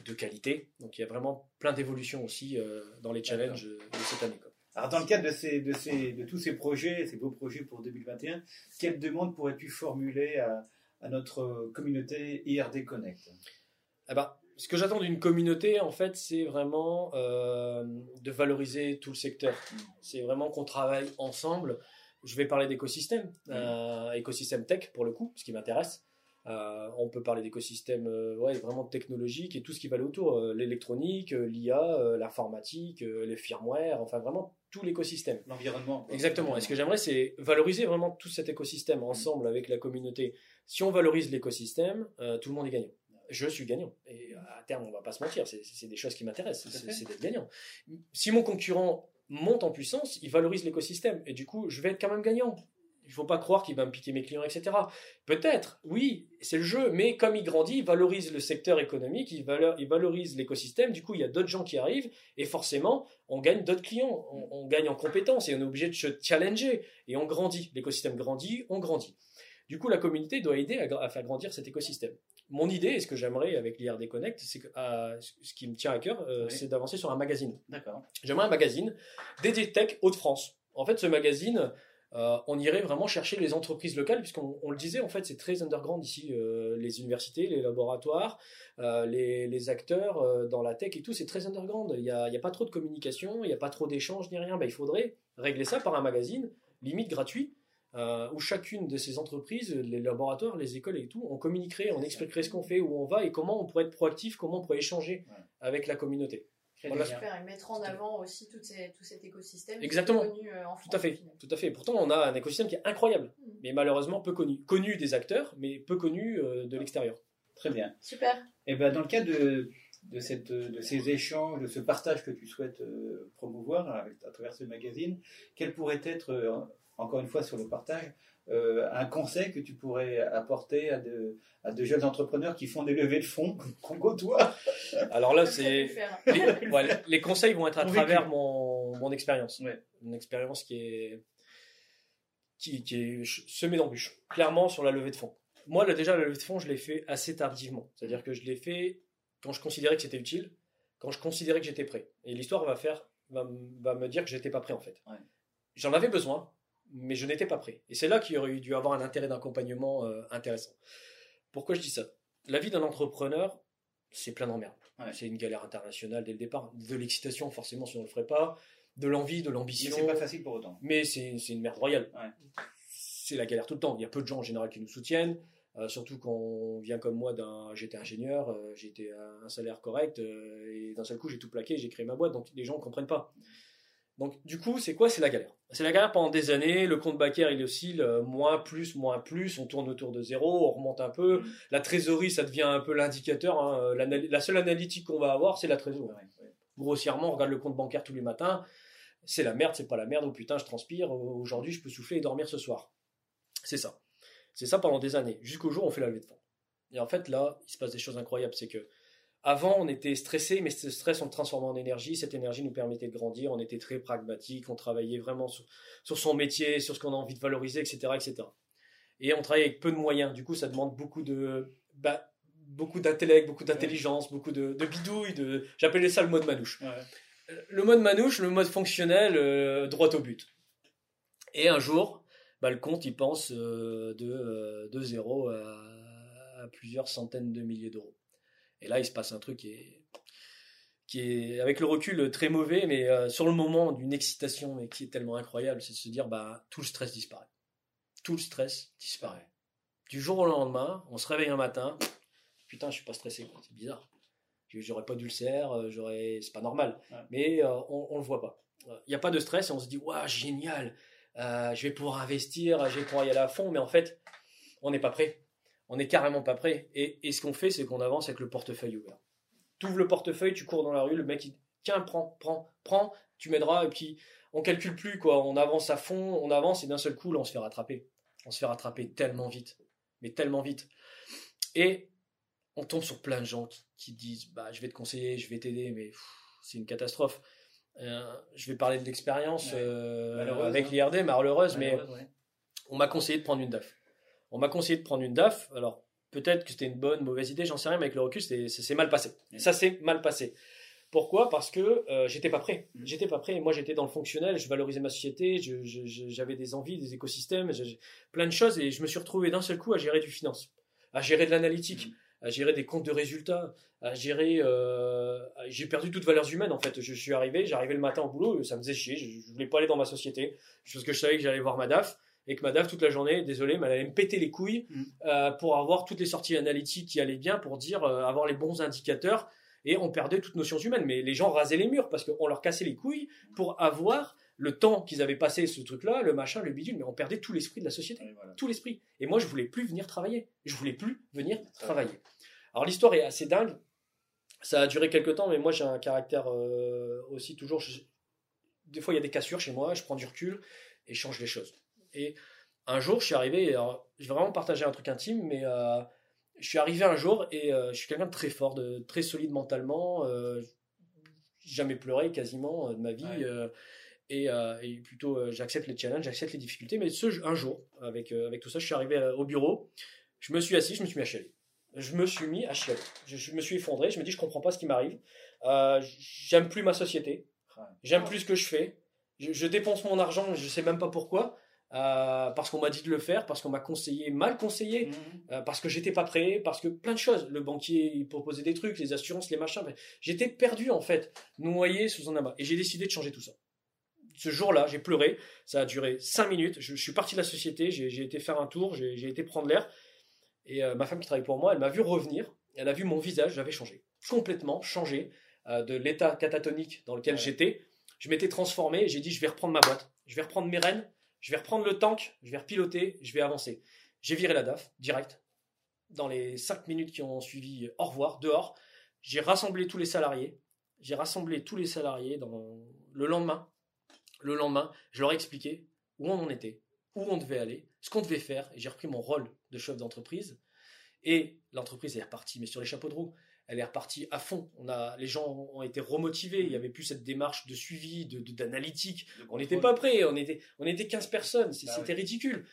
S2: de qualité. Donc il y a vraiment plein d'évolutions aussi euh, dans les challenges euh, de cette année. quoi.
S4: Alors, dans le cadre de, ces, de, ces, de tous ces projets, ces beaux projets pour 2021, quelle demande pourrais-tu formuler à, à notre communauté IRD Connect?
S2: Eh ben, ce que j'attends d'une communauté, en fait, c'est vraiment euh, de valoriser tout le secteur. C'est vraiment qu'on travaille ensemble. Je vais parler d'écosystème, euh, écosystème tech pour le coup, ce qui m'intéresse. Euh, on peut parler d'écosystème euh, ouais, vraiment technologique et tout ce qui va aller autour, euh, l'électronique, l'IA, l'informatique, les firmware, enfin vraiment tout l'écosystème.
S4: L'environnement.
S2: Exactement. Et ce que j'aimerais, c'est valoriser vraiment tout cet écosystème ensemble avec la communauté. Si on valorise l'écosystème, tout le monde est gagnant. Je suis gagnant. Et à terme, on va pas se mentir, c'est- des choses qui m'intéressent, c'est d'être gagnant. Si mon concurrent monte en puissance, il valorise l'écosystème. Et du coup, je vais être quand même gagnant. Il faut pas croire qu'il va me piquer mes clients, etc. Peut-être, oui, c'est le jeu, mais comme il grandit, il valorise le secteur économique, il, valorise l'écosystème, du coup, il y a d'autres gens qui arrivent, et forcément, on gagne d'autres clients, on, on gagne en compétences, et on est obligé de se challenger, et on grandit. L'écosystème grandit, on grandit. Du coup, la communauté doit aider à, faire grandir cet écosystème. Mon idée, et ce que j'aimerais avec l'IRD Connect, c'est que euh, ce qui me tient à cœur, euh,
S4: Oui.
S2: c'est d'avancer sur un magazine.
S4: D'accord.
S2: J'aimerais un magazine dédié tech Hauts-de-France. En fait, ce magazine, euh, on irait vraiment chercher les entreprises locales, puisqu'on on le disait, en fait, c'est très underground ici, euh, les universités, les laboratoires, euh, les, les acteurs dans la tech et tout, c'est très underground. Il n'y a, a pas trop de communication, il n'y a pas trop d'échanges ni rien. Ben, il faudrait régler ça par un magazine, limite gratuit, où chacune de ces entreprises, les laboratoires, les écoles et tout, on communiquerait, on expliquerait ce qu'on fait, où on va et comment on pourrait être proactif, comment on pourrait échanger avec la communauté. Voilà.
S1: Super, et mettre en avant aussi tout, ces- tout cet écosystème. qui est
S2: Exactement.
S1: connu, euh, en
S2: Tout
S1: France,
S2: à fait, tout à fait. Pourtant, on a un écosystème qui est incroyable,
S1: Mhm.
S2: mais malheureusement peu connu. Connu des acteurs, mais peu connu euh, de l'extérieur.
S4: Très bien.
S1: Super.
S4: Et ben, dans le cadre de, de, cette, de ces échanges, de ce partage que tu souhaites euh, promouvoir à travers ce magazine, quel pourrait être, euh, encore une fois sur le partage, euh, un conseil que tu pourrais apporter à de, à de jeunes entrepreneurs qui font des levées de fonds qu'on côtoie
S2: Alors là, c'est
S1: faire.
S2: les, ouais, les conseils vont être à travers mon, mon expérience.
S4: Ouais.
S2: Une expérience qui est, qui, qui est ch- semée d'embûches. Clairement, sur la levée de fonds. Moi, là, déjà, la levée de fonds, je l'ai fait assez tardivement. C'est-à-dire que je l'ai fait quand je considérais que c'était utile, quand je considérais que j'étais prêt. Et l'histoire va faire, va, me dire que j'étais pas prêt, en fait.
S4: Ouais.
S2: J'en avais besoin, mais je n'étais pas prêt. Et c'est là qu'il aurait dû avoir un intérêt d'accompagnement euh, intéressant. Pourquoi je dis ça? La vie d'un entrepreneur, c'est plein d'emmerdes.
S4: Ouais.
S2: C'est une galère internationale dès le départ. De l'excitation, forcément, si on ne le ferait pas. De l'envie, de
S4: Mais
S2: l'ambition.
S4: c'est pas facile pour autant.
S2: Mais c'est c'est une merde royale.
S4: Ouais.
S2: C'est la galère tout le temps. Il y a peu de gens en général qui nous soutiennent. euh, surtout quand on vient comme moi d'un. J'étais ingénieur, euh, j'étais à un salaire correct, euh, et d'un seul coup j'ai tout plaqué, j'ai créé ma boîte, donc les gens ne comprennent pas. Donc du coup, c'est quoi? C'est la galère. C'est la galère pendant des années. Le compte bancaire il oscille euh, moins plus moins plus. On tourne autour de zéro, on remonte un peu.
S4: Mm.
S2: La trésorerie, ça devient un peu l'indicateur. hein. L'anal- La seule analytique qu'on va avoir, c'est la trésorerie
S4: Ouais, ouais.
S2: grossièrement, on regarde le compte bancaire tous les matins. C'est la merde, c'est pas la merde. Oh putain, je transpire. Aujourd'hui, je peux souffler et dormir ce soir. C'est ça. C'est ça pendant des années, jusqu'au jour où on fait la levée de fonds. Et en fait, là, il se passe des choses incroyables. C'est que avant, on était stressé, mais ce stress, on le transformait en énergie. Cette énergie nous permettait de grandir. On était très pragmatique. On travaillait vraiment sur, sur son métier, sur ce qu'on a envie de valoriser, etc., etc. Et on travaille avec peu de moyens. Du coup, ça demande beaucoup de, bah, beaucoup d'intellect, beaucoup d'intelligence, beaucoup de, de bidouilles. De... J'appelais ça le mode manouche
S4: Ouais.
S2: le mode manouche, le mode fonctionnel, euh, droit au but. Et un jour, bah, le compte, il pense euh, de, euh, de zéro à, à plusieurs centaines de milliers d'euros. Et là, il se passe un truc qui est, qui est avec le recul, très mauvais, mais euh, sur le moment, d'une excitation, mais qui est tellement incroyable, c'est de se dire, bah, tout le stress disparaît. Tout le stress disparaît. Du jour au lendemain, on se réveille un matin, putain, je suis pas stressé, c'est bizarre. J'aurais pas d'ulcère, euh, j'aurais, c'est pas normal.
S4: Ouais.
S2: Mais euh, on, on le voit pas. Il n'y a pas de stress et on se dit, waouh, génial, euh, je vais pouvoir investir, je vais pouvoir y aller à fond, mais en fait, on n'est pas prêt. On n'est carrément pas prêt. Et, et ce qu'on fait, c'est qu'on avance avec le portefeuille ouvert. Tu ouvres le portefeuille, tu cours dans la rue, le mec il tiens, prends, prends, prends, tu m'aideras, et puis on calcule plus, quoi. On avance à fond, on avance, et d'un seul coup, là, on se fait rattraper. On se fait rattraper tellement vite, mais tellement vite. Et on tombe sur plein de gens qui, qui disent, bah, je vais te conseiller, je vais t'aider, mais c'est une catastrophe. Euh, je vais parler de l'expérience
S4: Ouais.
S2: euh, avec
S4: hein.
S2: l'IRD, malheureuse, mais
S4: ouais.
S2: on m'a conseillé de prendre une DAF. On m'a conseillé de prendre une DAF. Alors, peut-être que c'était une bonne, mauvaise idée, j'en sais rien, mais avec le recul, s'est mal passé. Ça s'est mal passé. Pourquoi? Parce que euh, j'étais pas prêt.
S4: Mm.
S2: J'étais pas prêt. Moi, j'étais dans le fonctionnel, je valorisais ma société, j'avais des envies, des écosystèmes, plein de choses, et je me suis retrouvé d'un seul coup à gérer du finance, à gérer de l'analytique,
S4: Mm.
S2: à gérer des comptes de résultats, à gérer. euh, j'ai perdu toute valeurs humaines en fait. Je suis arrivé, j'arrivais le matin au boulot, ça me faisait chier. Je, je voulais pas aller dans ma société, parce que je savais que j'allais voir ma DAF et que ma DAF toute la journée, désolé, mais elle allait me péter les couilles
S4: Mm.
S2: euh, pour avoir toutes les sorties analytiques qui allaient bien, pour dire euh, avoir les bons indicateurs. Et on perdait toute notion humaine. Mais les gens rasaient les murs parce qu'on leur cassait les couilles pour avoir le temps qu'ils avaient passé ce truc-là, le machin, le bidule. Mais on perdait tout l'esprit de la société
S4: voilà.
S2: tout l'esprit. Et moi, je voulais plus venir travailler. Je voulais plus venir travailler. Alors l'histoire est assez dingue. Ça a duré quelques temps, mais moi j'ai un caractère euh, aussi toujours. je- des fois, il y a des cassures chez moi. Je prends du recul et je change les choses. Et un jour, je suis arrivé. Alors, je vais vraiment partager un truc intime, mais euh, je suis arrivé un jour et euh, je suis quelqu'un de très fort, de très solide mentalement. Euh, jamais pleuré quasiment de ma vie.
S4: Ouais.
S2: et, et plutôt, j'accepte les challenges, j'accepte les difficultés. Mais ce, un jour, avec, avec tout ça, je suis arrivé au bureau, je me suis assis, je me suis mis à chialer. Je me suis mis à chialer. Je, je me suis effondré, je me dis, je comprends pas ce qui m'arrive. J'aime plus ma société,
S4: Ouais.
S2: j'aime plus ce que je fais. Je, je dépense mon argent, je sais même pas pourquoi. Euh, parce qu'on m'a dit de le faire, parce qu'on m'a conseillé, mal conseillé,
S4: Mhm.
S2: euh, parce que j'étais pas prêt, parce que plein de choses. Le banquier, il proposait des trucs, les assurances, les machins. J'étais perdu, en fait, noyé sous un amas. Et j'ai décidé de changer tout ça. Ce jour-là, j'ai pleuré. Ça a duré cinq minutes. Je, je suis parti de la société. J'ai été faire un tour. J'ai été prendre l'air. Et euh, ma femme qui travaille pour moi, elle m'a vu revenir. Elle a vu mon visage. J'avais changé. Complètement changé de l'état catatonique dans lequel
S4: Ouais.
S2: j'étais. Je m'étais transformé. J'ai dit, je vais reprendre ma boîte. Je vais reprendre mes rênes. Je vais reprendre le tank. Je vais repiloter. Je vais avancer. J'ai viré la DAF direct. Dans les cinq minutes qui ont suivi, au revoir, dehors. J'ai rassemblé tous les salariés. J'ai rassemblé tous les salariés dans le lendemain. Le lendemain, je leur ai expliqué où on en était, où on devait aller, ce qu'on devait faire. Et j'ai repris mon rôle de chef d'entreprise. Et l'entreprise est repartie, mais sur les chapeaux de roue, elle est repartie à fond. On a, les gens ont été remotivés. Il n'y avait plus cette démarche de suivi, de, d'analytique. On n'était pas prêts. On était, on était 15 personnes. C'est-
S4: Ah
S2: C'était ridicule.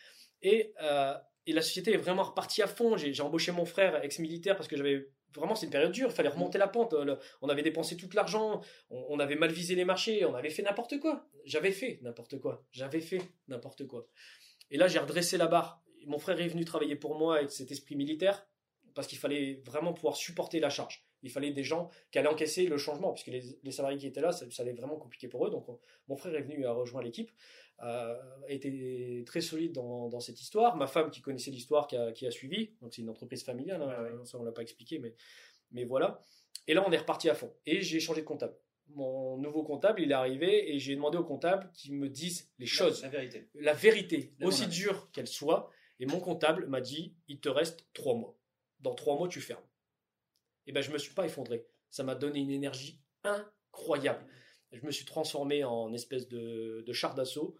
S2: Et, euh, et la société est vraiment repartie à fond. J'ai embauché mon frère ex-militaire parce que j'avais vraiment c'est une période dure. Il fallait remonter la pente. On avait dépensé tout l'argent. On, on avait mal visé les marchés. On avait fait n'importe quoi. J'avais fait n'importe quoi. J'avais fait n'importe quoi. Et là, j'ai redressé la barre. Mon frère est venu travailler pour moi avec cet esprit militaire parce qu'il fallait vraiment pouvoir supporter la charge. Il fallait des gens qui allaient encaisser le changement, puisque les, les salariés qui étaient là, ça, ça allait vraiment compliquer pour eux. Donc, on- mon frère est venu à rejoindre l'équipe, euh, a été très solide dans, dans cette histoire. Ma femme, qui connaissait l'histoire, qui a, qui a suivi, donc c'est une entreprise familiale, hein,
S4: Ouais,
S2: ça on l'a pas expliqué, mais, mais voilà. Et là, on est reparti à fond. Et j'ai changé de comptable. Mon nouveau comptable, il est arrivé et j'ai demandé au comptable qu'il me dise les choses
S4: La vérité.
S2: la vérité, aussi dure qu'elle soit, et mon comptable m'a dit il te reste trois mois. Dans trois mois, tu fermes. Et ben, je me suis pas effondré. Ça m'a donné une énergie incroyable. Je me suis transformé en espèce de, char d'assaut.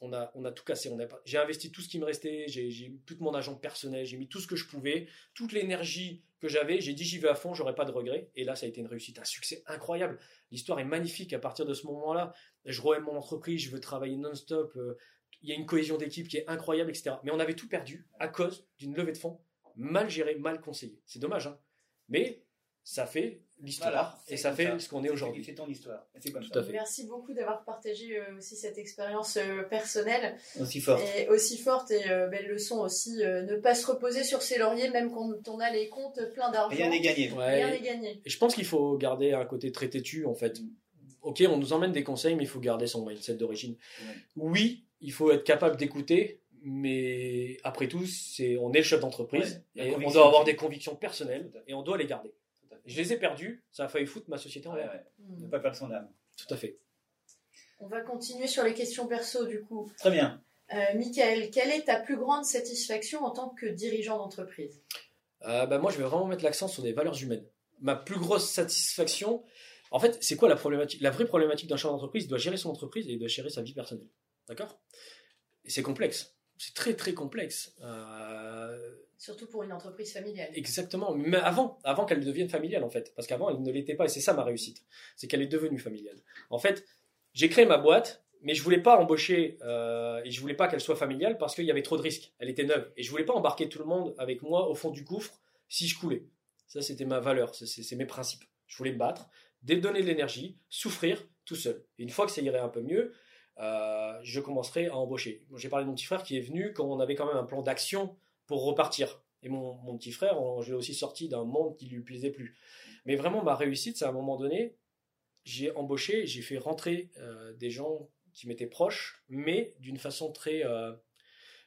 S2: On a, on a tout cassé. On J'ai investi tout ce qui me restait. J'ai j'ai mis tout mon argent personnel. J'ai mis tout ce que je pouvais. Toute l'énergie que j'avais. J'ai dit j'y vais à fond. J'aurai pas de regrets. Et là, ça a été une réussite. Un succès incroyable. L'histoire est magnifique à partir de ce moment-là. Je re-aime mon entreprise. Je veux travailler non-stop. Euh, il y a une cohésion d'équipe qui est incroyable, etc. Mais on avait tout perdu à cause d'une levée de fonds mal gérée, mal conseillée. C'est dommage, hein. Mais ça fait l'histoire
S4: Voilà,
S2: et ça fait
S4: ça.
S2: ce qu'on est aujourd'hui.
S4: C'est ton histoire. Et C'est comme
S2: Tout
S4: ça.
S2: à fait.
S1: Merci beaucoup d'avoir partagé euh, aussi cette expérience euh, personnelle
S4: Aussi fort.
S1: et aussi forte et euh, belle leçon aussi. euh, ne pas se reposer sur ses lauriers même quand on a les comptes pleins d'argent.
S4: Rien n'est gagné.
S2: Ouais.
S1: Rien n'est gagné.
S2: Et je pense qu'il faut garder un côté très têtu, en fait. Ok, on nous emmène des conseils, mais il faut garder son mindset d'origine.
S4: Ouais.
S2: Oui, il faut être capable d'écouter, mais après tout, c'est on est le chef d'entreprise
S4: Ouais,
S2: et on doit avoir des convictions personnelles et on doit les garder. Je les ai perdues, ça a failli foutre ma société en
S4: Ouais,
S2: l'air.
S4: ouais.
S1: Hmm.
S4: Ne pas perdre son âme.
S2: Tout à fait.
S1: On va continuer sur les questions perso du coup.
S4: Très bien.
S1: Euh, Michael, quelle est ta plus grande satisfaction en tant que dirigeant d'entreprise?
S2: Euh, bah, moi, je vais vraiment mettre l'accent sur des valeurs humaines. Ma plus grosse satisfaction, en fait, c'est quoi la problématique La vraie problématique d'un chef d'entreprise, il doit gérer son entreprise et il doit gérer sa vie personnelle. D'accord? C'est complexe. C'est très très complexe. Euh,
S1: Surtout pour une entreprise familiale.
S2: exactement. Mais avant, avant qu'elle devienne familiale, en fait. Parce qu'avant, elle ne l'était pas. Et c'est ça ma réussite. C'est qu'elle est devenue familiale. En fait, j'ai créé ma boîte, mais je voulais pas embaucher euh, et je voulais pas qu'elle soit familiale parce qu'il y avait trop de risques. Elle était neuve. Et je voulais pas embarquer tout le monde avec moi au fond du gouffre si je coulais. Ça, c'était ma valeur. C'est- mes principes. Je voulais me battre, donner de l'énergie, souffrir tout seul. Et une fois que ça irait un peu mieux, euh, je commencerai à embaucher. J'ai parlé de mon petit frère qui est venu quand on avait quand même un plan d'action pour repartir. Et mon, petit frère, je l'ai aussi sorti d'un monde qui lui plaisait plus. Mais vraiment, ma réussite, c'est à un moment donné, j'ai embauché, j'ai fait rentrer euh, des gens qui m'étaient proches, mais d'une façon très euh,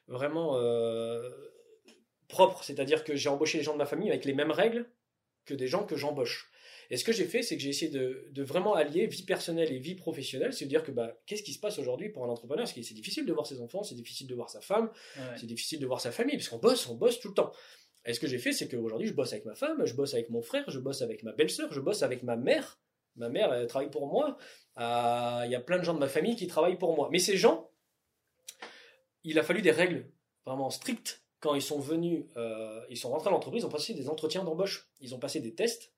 S2: vraiment propre. C'est-à-dire que j'ai embauché les gens de ma famille avec les mêmes règles que des gens que j'embauche. Et ce que j'ai fait, c'est que j'ai essayé de, de vraiment allier vie personnelle et vie professionnelle. C'est-à-dire que bah, qu'est-ce qui se passe aujourd'hui pour un entrepreneur? C'est difficile de voir ses enfants, c'est difficile de voir sa femme,
S4: Ouais.
S2: c'est difficile de voir sa famille, parce qu'on bosse, on bosse tout le temps. Et ce que j'ai fait, c'est qu'aujourd'hui, je bosse avec ma femme, je bosse avec mon frère, je bosse avec ma belle-sœur, je bosse avec ma mère. Ma mère, elle travaille pour moi. Euh, Il y a plein de gens de ma famille qui travaillent pour moi. Mais ces gens, il a fallu des règles vraiment strictes quand ils sont venus, euh, ils sont rentrés à l'entreprise, ils ont passé des entretiens d'embauche, ils ont passé des tests,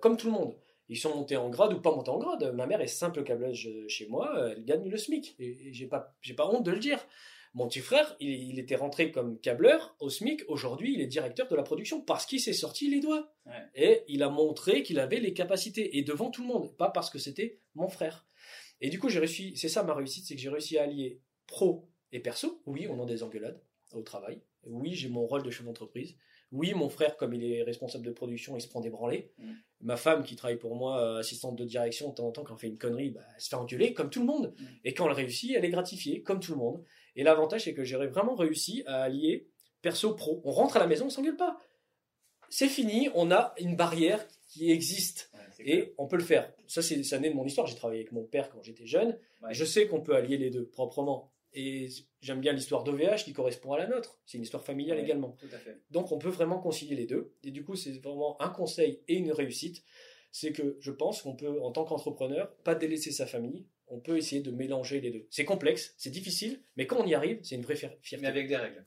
S2: comme tout le monde. Ils sont montés en grade ou pas montés en grade. Ma mère est simple câblage chez moi, elle gagne le SMIC. Et, et j'ai pas, j'ai pas honte de le dire. Mon petit frère, il, il était rentré comme câbleur au SMIC. Aujourd'hui, il est directeur de la production parce qu'il s'est sorti les doigts.
S4: Ouais.
S2: Et il a montré qu'il avait les capacités. Et devant tout le monde, pas parce que c'était mon frère. Et du coup, j'ai réussi, c'est ça ma réussite, c'est que j'ai réussi à allier pro et perso. Oui, on a des engueulades au travail. Oui, j'ai mon rôle de chef d'entreprise. Oui, mon frère, comme il est responsable de production, il se prend des branlées.
S4: Mm.
S2: Ma femme, qui travaille pour moi, euh, assistante de direction, de temps en temps, quand elle fait une connerie, bah, elle se fait engueuler, comme tout le monde.
S4: Mm.
S2: Et quand elle réussit, elle est gratifiée, comme tout le monde. Et l'avantage, c'est que j'ai vraiment réussi à allier perso-pro. On rentre à la maison, on s'engueule pas. C'est fini, on a une barrière qui existe.
S4: Ouais.
S2: Et on peut le faire. Ça, c'est ça naît de mon histoire. J'ai travaillé avec mon père quand j'étais jeune.
S4: Ouais.
S2: Je sais qu'on peut allier les deux proprement. Et j'aime bien l'histoire d'OVH qui correspond à la nôtre. C'est une histoire familiale également.
S4: Tout à fait.
S2: Donc on peut vraiment concilier les deux. Et du coup, c'est vraiment un conseil et une réussite. C'est que je pense qu'on peut, en tant qu'entrepreneur, pas délaisser sa famille. On peut essayer de mélanger les deux. C'est complexe, c'est difficile, mais quand on y arrive, c'est une vraie fier- fierté.
S4: Mais avec des règles.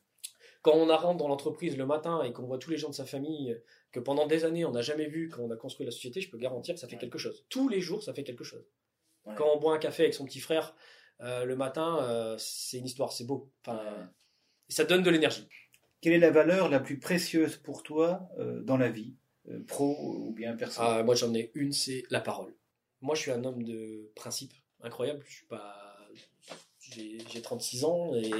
S2: Quand on rentre dans l'entreprise le matin et qu'on voit tous les gens de sa famille que pendant des années on n'a jamais vu quand on a construit la société, je peux garantir que ça fait
S4: Ouais.
S2: quelque chose. Tous les jours, ça fait quelque chose.
S4: Ouais.
S2: Quand on boit un café avec son petit frère euh, le matin, euh, c'est une histoire, c'est beau. Enfin, ça donne de l'énergie.
S4: Quelle est la valeur la plus précieuse pour toi euh, dans la vie, pro ou bien perso?
S2: Ah, moi, j'en ai une, c'est la parole. Moi, je suis un homme de principe incroyable. Je suis pas, j'ai j'ai 36 ans et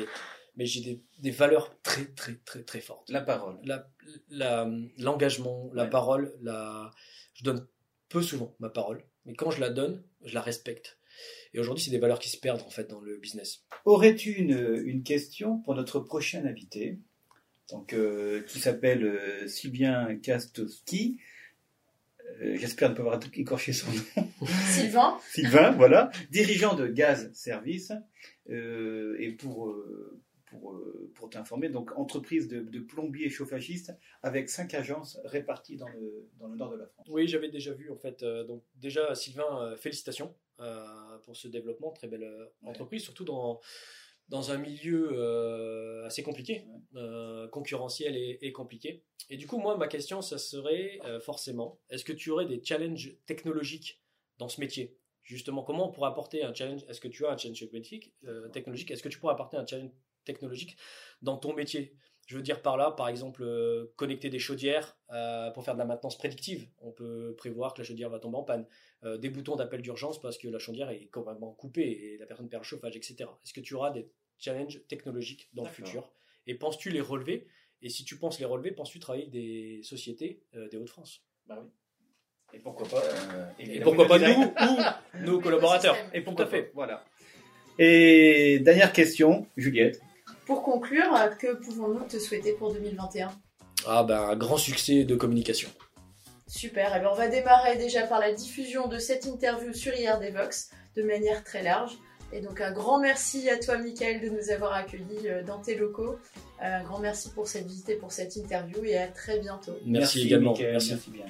S2: mais j'ai des, des valeurs très très très très fortes.
S4: La parole.
S2: La- la- L'engagement, la
S4: Ouais.
S2: parole, la, je donne peu souvent ma parole, mais quand je la donne, je la respecte. Et aujourd'hui, c'est des valeurs qui se perdent en fait dans le business.
S4: Aurais-tu une, une question pour notre prochain invité donc, euh, qui s'appelle euh, Sylvain Kastowski Euh, J'espère ne pas avoir écorché son nom.
S1: Sylvain,
S4: Sylvain, voilà, dirigeant de Gaz Service. Euh, et pour, pour, pour t'informer, donc entreprise de, de plombier chauffagiste avec cinq agences réparties dans le, dans le nord de la France.
S2: Oui, j'avais déjà vu en fait. euh, donc déjà, Sylvain, euh, félicitations pour ce développement, très belle euh,
S4: Ouais.
S2: entreprise, surtout dans dans un milieu euh, assez compliqué, euh, concurrentiel et, et compliqué. Et du coup, moi, ma question, ça serait euh, forcément, est-ce que tu aurais des challenges technologiques dans ce métier? Justement, comment on pourrait apporter un challenge? Est-ce que tu as un challenge euh, technologique? Est-ce que tu pourrais apporter un challenge technologique dans ton métier? Je veux dire par là, par exemple, euh, connecter des chaudières euh, pour faire de la maintenance prédictive. On peut prévoir que la chaudière va tomber en panne. Euh, des boutons d'appel d'urgence parce que la chaudière est complètement coupée et la personne perd le chauffage, etc. Est-ce que tu auras des challenges technologiques dans le futur? Et penses-tu les relever? Et si tu penses les relever, penses-tu travailler avec des sociétés euh, des Hauts-de-France?
S4: Bah oui. Et pourquoi pas euh,
S2: Et pourquoi pas nous ou nos collaborateurs? Et
S4: à
S2: fait.
S4: Voilà. Et dernière question, Juliette.
S1: Pour conclure, que pouvons-nous te souhaiter pour 2021
S2: Ah ben, un grand succès de communication.
S1: Super, et ben on va démarrer déjà par la diffusion de cette interview sur IRDVox de manière très large. Et donc un grand merci à toi Michael de nous avoir accueillis euh, dans tes locaux. Euh, Un grand merci pour cette visite et pour cette interview et à très bientôt.
S2: Merci, également.
S4: Mickaël,
S2: Merci.
S4: merci bien.